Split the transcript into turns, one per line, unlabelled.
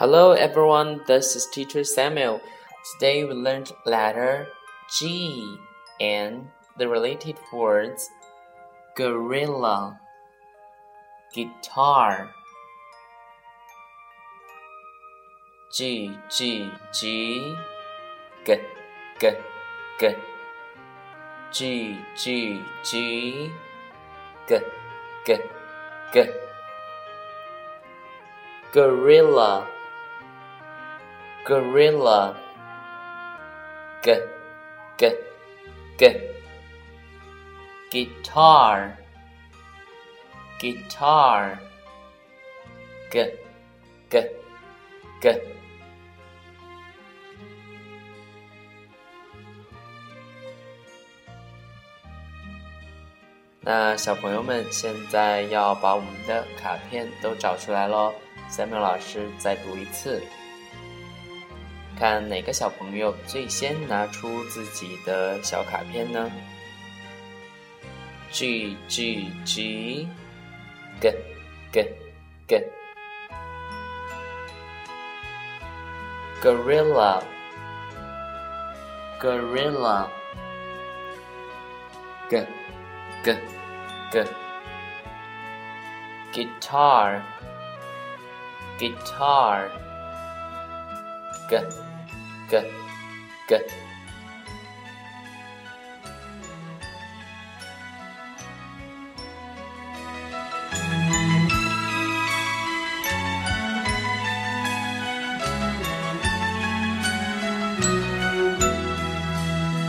Hello everyone, this is teacher Samuel. Today we learned letter G and the related words gorilla, guitar, G G G, G G G, G G G, G G G, gorilla. Gorilla G G G. Guitar Guitar. G G G. 那小朋友们现在要把我们的卡片都找出来喽。下面老师再读一次，看哪个小朋友最先拿出自己的小卡片呢？G G G G G G Gorilla Gorilla G G G Guitar Guitar G 给，给